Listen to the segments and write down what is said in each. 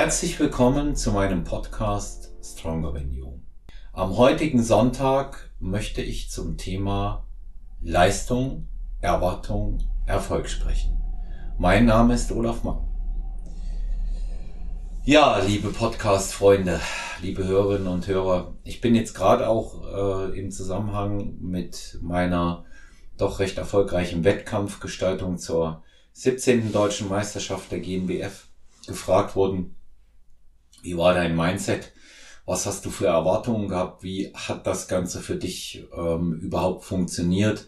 Herzlich willkommen zu meinem Podcast Stronger Than You. Am heutigen Sonntag möchte ich zum Thema Leistung, Erwartung, Erfolg sprechen. Mein Name ist Olaf Mann. Ja, liebe Podcast-Freunde, liebe Hörerinnen und Hörer, ich bin jetzt gerade auch äh, im Zusammenhang mit meiner doch recht erfolgreichen Wettkampfgestaltung zur 17. Deutschen Meisterschaft der GNBF gefragt worden, wie war dein Mindset? Was hast du für Erwartungen gehabt? Wie hat das Ganze für dich ähm, überhaupt funktioniert?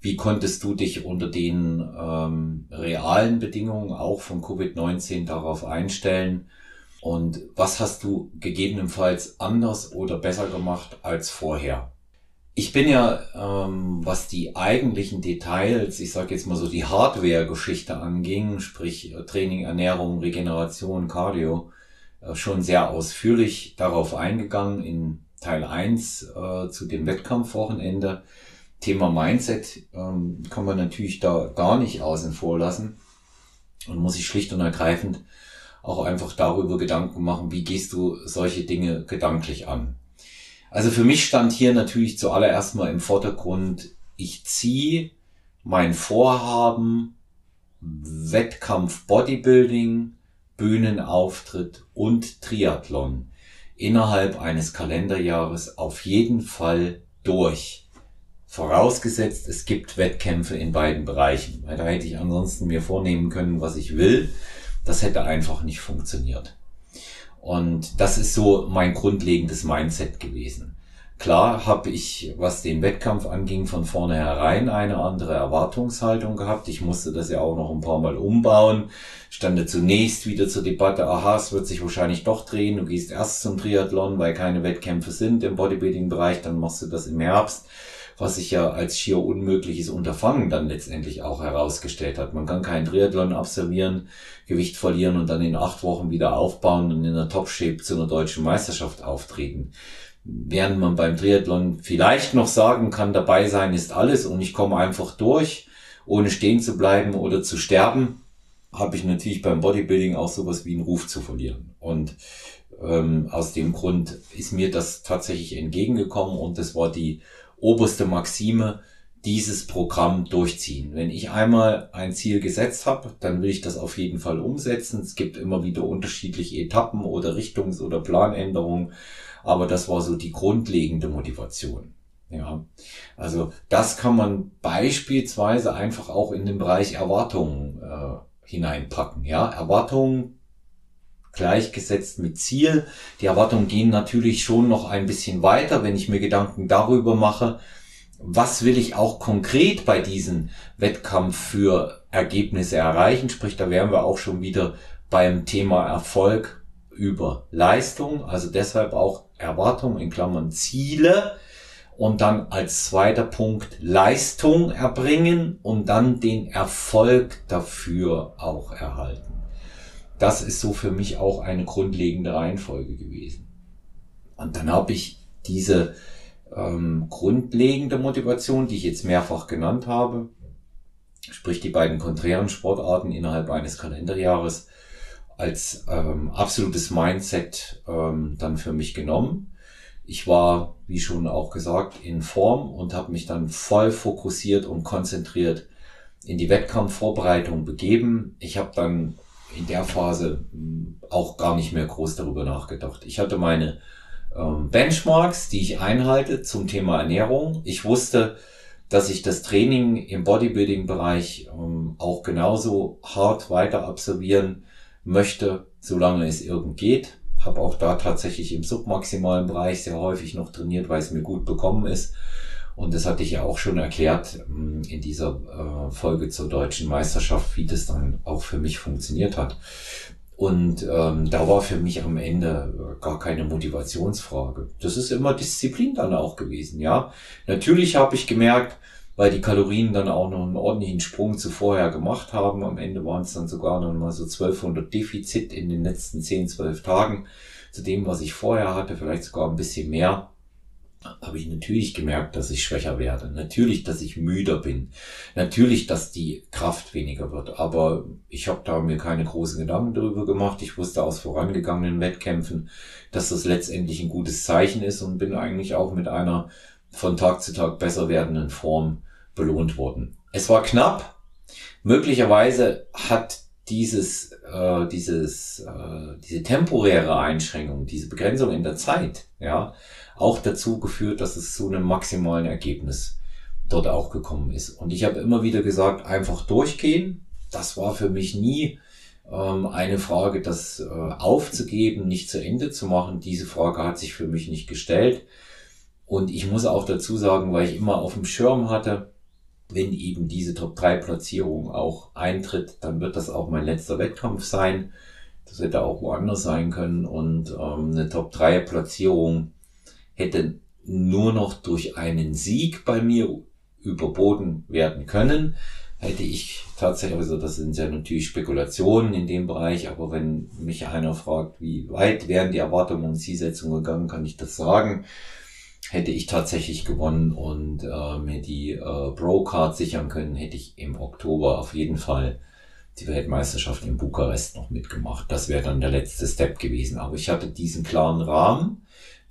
Wie konntest du dich unter den ähm, realen Bedingungen auch von Covid-19 darauf einstellen? Und was hast du gegebenenfalls anders oder besser gemacht als vorher? Ich bin ja, ähm, was die eigentlichen Details, ich sage jetzt mal so die Hardware-Geschichte anging, sprich äh, Training, Ernährung, Regeneration, Cardio, schon sehr ausführlich darauf eingegangen in Teil 1 äh, zu dem Wettkampfwochenende. Thema Mindset ähm, kann man natürlich da gar nicht außen vor lassen und muss sich schlicht und ergreifend auch einfach darüber Gedanken machen, wie gehst du solche Dinge gedanklich an. Also für mich stand hier natürlich zuallererst mal im Vordergrund, ich ziehe mein Vorhaben, Wettkampf Bodybuilding, Bühnenauftritt und Triathlon innerhalb eines Kalenderjahres auf jeden Fall durch. Vorausgesetzt, es gibt Wettkämpfe in beiden Bereichen, weil da hätte ich ansonsten mir vornehmen können, was ich will. Das hätte einfach nicht funktioniert. Und das ist so mein grundlegendes Mindset gewesen. Klar habe ich, was den Wettkampf anging, von vornherein eine andere Erwartungshaltung gehabt. Ich musste das ja auch noch ein paar Mal umbauen. Stande zunächst wieder zur Debatte, aha, es wird sich wahrscheinlich doch drehen. Du gehst erst zum Triathlon, weil keine Wettkämpfe sind im Bodybuilding-Bereich, dann machst du das im Herbst was sich ja als schier unmögliches Unterfangen dann letztendlich auch herausgestellt hat. Man kann keinen Triathlon absolvieren, Gewicht verlieren und dann in acht Wochen wieder aufbauen und in der Top-Shape zu einer deutschen Meisterschaft auftreten. Während man beim Triathlon vielleicht noch sagen kann, dabei sein ist alles und ich komme einfach durch, ohne stehen zu bleiben oder zu sterben, habe ich natürlich beim Bodybuilding auch sowas wie einen Ruf zu verlieren. Und ähm, aus dem Grund ist mir das tatsächlich entgegengekommen und das war die oberste Maxime, dieses Programm durchziehen. Wenn ich einmal ein Ziel gesetzt habe, dann will ich das auf jeden Fall umsetzen. Es gibt immer wieder unterschiedliche Etappen oder Richtungs- oder Planänderungen, aber das war so die grundlegende Motivation. Ja, also das kann man beispielsweise einfach auch in den Bereich Erwartungen äh, hineinpacken. Ja, Erwartungen gleichgesetzt mit Ziel. Die Erwartungen gehen natürlich schon noch ein bisschen weiter, wenn ich mir Gedanken darüber mache, was will ich auch konkret bei diesem Wettkampf für Ergebnisse erreichen. Sprich, da wären wir auch schon wieder beim Thema Erfolg über Leistung, also deshalb auch Erwartungen in Klammern Ziele und dann als zweiter Punkt Leistung erbringen und dann den Erfolg dafür auch erhalten das ist so für mich auch eine grundlegende Reihenfolge gewesen. Und dann habe ich diese ähm, grundlegende Motivation, die ich jetzt mehrfach genannt habe, sprich die beiden konträren Sportarten innerhalb eines Kalenderjahres, als ähm, absolutes Mindset ähm, dann für mich genommen. Ich war, wie schon auch gesagt, in Form und habe mich dann voll fokussiert und konzentriert in die Wettkampfvorbereitung begeben. Ich habe dann in der Phase hm, auch gar nicht mehr groß darüber nachgedacht. Ich hatte meine ähm, Benchmarks, die ich einhalte zum Thema Ernährung. Ich wusste, dass ich das Training im Bodybuilding-Bereich ähm, auch genauso hart weiter absolvieren möchte, solange es irgend geht. Habe auch da tatsächlich im submaximalen Bereich sehr häufig noch trainiert, weil es mir gut bekommen ist. Und das hatte ich ja auch schon erklärt ähm, in dieser äh, Folge zur deutschen Meisterschaft, wie das dann auch für mich funktioniert hat. Und ähm, da war für mich am Ende äh, gar keine Motivationsfrage. Das ist immer Disziplin dann auch gewesen, ja. Natürlich habe ich gemerkt, weil die Kalorien dann auch noch einen ordentlichen Sprung zuvorher gemacht haben. Am Ende waren es dann sogar noch mal so 1200 Defizit in den letzten 10, 12 Tagen zu dem, was ich vorher hatte, vielleicht sogar ein bisschen mehr. Habe ich natürlich gemerkt, dass ich schwächer werde. Natürlich, dass ich müder bin. Natürlich, dass die Kraft weniger wird. Aber ich habe da mir keine großen Gedanken darüber gemacht. Ich wusste aus vorangegangenen Wettkämpfen, dass das letztendlich ein gutes Zeichen ist und bin eigentlich auch mit einer von Tag zu Tag besser werdenden Form belohnt worden. Es war knapp. Möglicherweise hat dieses, äh, dieses, äh, diese temporäre Einschränkung, diese Begrenzung in der Zeit, ja, auch dazu geführt, dass es zu einem maximalen Ergebnis dort auch gekommen ist. Und ich habe immer wieder gesagt, einfach durchgehen. Das war für mich nie ähm, eine Frage, das äh, aufzugeben, nicht zu Ende zu machen. Diese Frage hat sich für mich nicht gestellt. Und ich muss auch dazu sagen, weil ich immer auf dem Schirm hatte, wenn eben diese Top-3-Platzierung auch eintritt, dann wird das auch mein letzter Wettkampf sein. Das hätte auch woanders sein können. Und ähm, eine Top-3-Platzierung hätte nur noch durch einen Sieg bei mir überboten werden können. Hätte ich tatsächlich, also das sind ja natürlich Spekulationen in dem Bereich, aber wenn mich einer fragt, wie weit wären die Erwartungen und Zielsetzungen gegangen, kann ich das sagen. Hätte ich tatsächlich gewonnen und äh, mir die äh, Bro-Card sichern können, hätte ich im Oktober auf jeden Fall die Weltmeisterschaft in Bukarest noch mitgemacht. Das wäre dann der letzte Step gewesen. Aber ich hatte diesen klaren Rahmen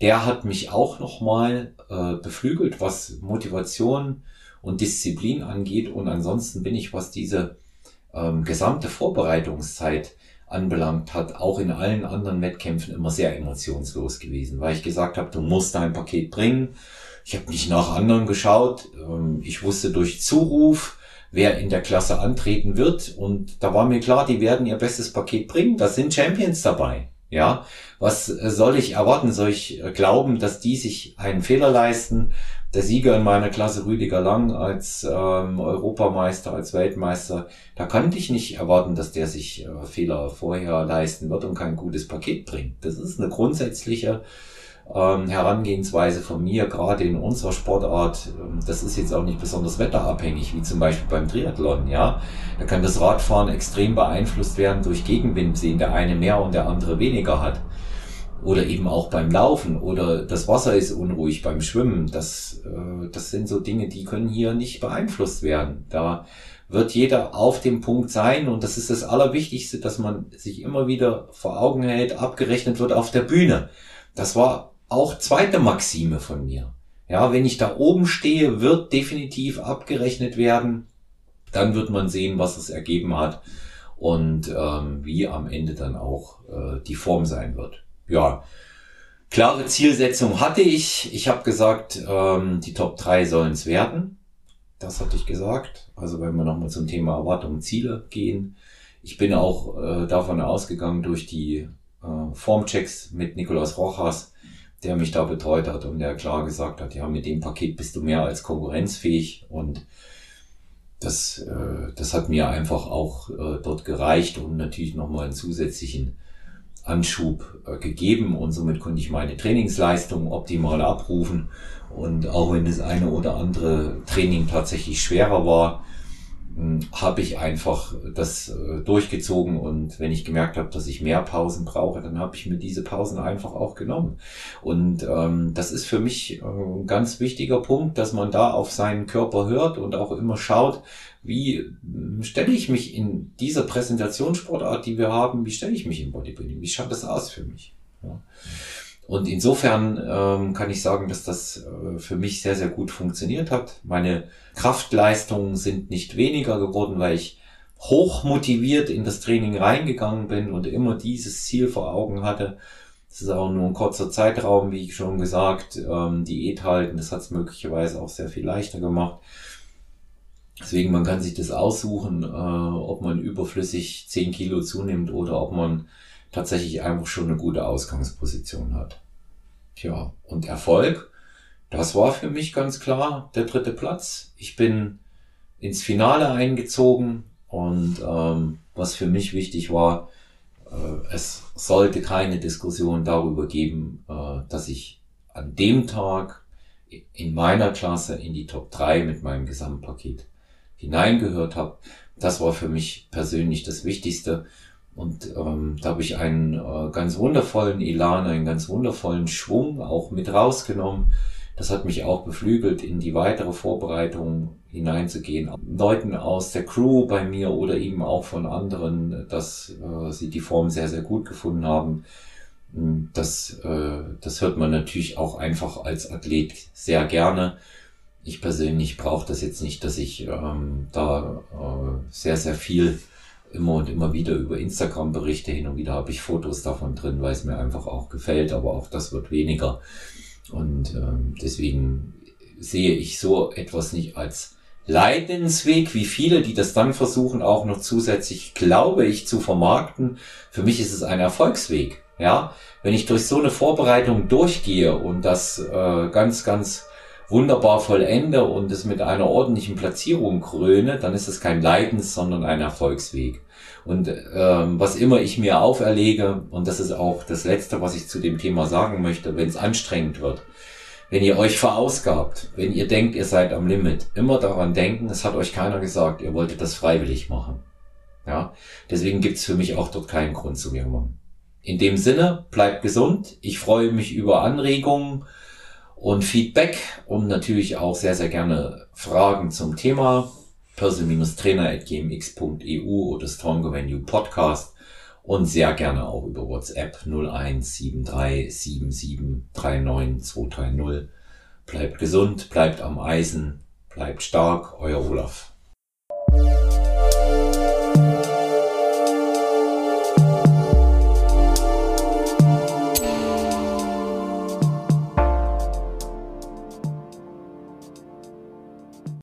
der hat mich auch nochmal äh, beflügelt, was Motivation und Disziplin angeht. Und ansonsten bin ich, was diese ähm, gesamte Vorbereitungszeit anbelangt hat, auch in allen anderen Wettkämpfen immer sehr emotionslos gewesen, weil ich gesagt habe, du musst dein Paket bringen. Ich habe nicht nach anderen geschaut. Ähm, ich wusste durch Zuruf, wer in der Klasse antreten wird. Und da war mir klar, die werden ihr bestes Paket bringen. Da sind Champions dabei. Ja, was äh, soll ich erwarten? Soll ich äh, glauben, dass die sich einen Fehler leisten? Der Sieger in meiner Klasse Rüdiger Lang als ähm, Europameister, als Weltmeister, da kann ich nicht erwarten, dass der sich äh, Fehler vorher leisten wird und kein gutes Paket bringt. Das ist eine grundsätzliche ähm, Herangehensweise von mir, gerade in unserer Sportart, ähm, das ist jetzt auch nicht besonders wetterabhängig, wie zum Beispiel beim Triathlon, ja. Da kann das Radfahren extrem beeinflusst werden durch Gegenwind, den der eine mehr und der andere weniger hat. Oder eben auch beim Laufen oder das Wasser ist unruhig beim Schwimmen. Das, äh, das sind so Dinge, die können hier nicht beeinflusst werden. Da wird jeder auf dem Punkt sein und das ist das Allerwichtigste, dass man sich immer wieder vor Augen hält, abgerechnet wird auf der Bühne. Das war auch zweite Maxime von mir. Ja, wenn ich da oben stehe, wird definitiv abgerechnet werden. Dann wird man sehen, was es ergeben hat und ähm, wie am Ende dann auch äh, die Form sein wird. Ja, klare Zielsetzung hatte ich. Ich habe gesagt, ähm, die Top 3 sollen es werden. Das hatte ich gesagt. Also wenn wir nochmal zum Thema Erwartungen Ziele gehen. Ich bin auch äh, davon ausgegangen durch die äh, Formchecks mit Nikolaus Rojas, der mich da betreut hat und der klar gesagt hat, ja, mit dem Paket bist du mehr als konkurrenzfähig und das, äh, das hat mir einfach auch äh, dort gereicht und natürlich nochmal einen zusätzlichen Anschub äh, gegeben. Und somit konnte ich meine Trainingsleistung optimal abrufen. Und auch wenn das eine oder andere Training tatsächlich schwerer war, habe ich einfach das äh, durchgezogen. Und wenn ich gemerkt habe, dass ich mehr Pausen brauche, dann habe ich mir diese Pausen einfach auch genommen. Und ähm, das ist für mich äh, ein ganz wichtiger Punkt, dass man da auf seinen Körper hört und auch immer schaut, wie hm, stelle ich mich in dieser Präsentationssportart, die wir haben, wie stelle ich mich im Bodybuilding? Wie schaut das aus für mich? Ja. Und insofern ähm, kann ich sagen, dass das äh, für mich sehr, sehr gut funktioniert hat. Meine Kraftleistungen sind nicht weniger geworden, weil ich hoch motiviert in das Training reingegangen bin und immer dieses Ziel vor Augen hatte. Das ist auch nur ein kurzer Zeitraum, wie ich schon gesagt, ähm, Diät halten. Das hat es möglicherweise auch sehr viel leichter gemacht. Deswegen, man kann sich das aussuchen, äh, ob man überflüssig 10 Kilo zunimmt oder ob man tatsächlich einfach schon eine gute Ausgangsposition hat. Tja, und Erfolg, das war für mich ganz klar der dritte Platz. Ich bin ins Finale eingezogen und ähm, was für mich wichtig war, äh, es sollte keine Diskussion darüber geben, äh, dass ich an dem Tag in meiner Klasse in die Top 3 mit meinem Gesamtpaket hineingehört habe. Das war für mich persönlich das Wichtigste. Und ähm, da habe ich einen äh, ganz wundervollen Elan, einen ganz wundervollen Schwung auch mit rausgenommen, Das hat mich auch beflügelt, in die weitere Vorbereitung hineinzugehen. Leuten aus der Crew bei mir oder eben auch von anderen, dass äh, sie die Form sehr, sehr gut gefunden haben. Das, äh, das hört man natürlich auch einfach als Athlet sehr gerne. Ich persönlich brauche das jetzt nicht, dass ich ähm, da äh, sehr, sehr viel immer und immer wieder über Instagram berichte. Hin und wieder habe ich Fotos davon drin, weil es mir einfach auch gefällt, aber auch das wird weniger. Und ähm, deswegen sehe ich so etwas nicht als Leidensweg, wie viele, die das dann versuchen, auch noch zusätzlich, glaube ich, zu vermarkten. Für mich ist es ein Erfolgsweg. Ja, wenn ich durch so eine Vorbereitung durchgehe und das äh, ganz, ganz wunderbar vollende und es mit einer ordentlichen Platzierung kröne, dann ist es kein Leidens, sondern ein Erfolgsweg. Und ähm, was immer ich mir auferlege, und das ist auch das Letzte, was ich zu dem Thema sagen möchte, wenn es anstrengend wird, wenn ihr euch verausgabt, wenn ihr denkt, ihr seid am Limit, immer daran denken, es hat euch keiner gesagt, ihr wolltet das freiwillig machen. Ja, deswegen gibt's für mich auch dort keinen Grund zu jammern. In dem Sinne, bleibt gesund. Ich freue mich über Anregungen und Feedback und natürlich auch sehr, sehr gerne Fragen zum Thema person-trainer.gmx.eu oder Stronger Venue Podcast und sehr gerne auch über WhatsApp 01737739 Bleibt gesund, bleibt am Eisen, bleibt stark, euer Olaf.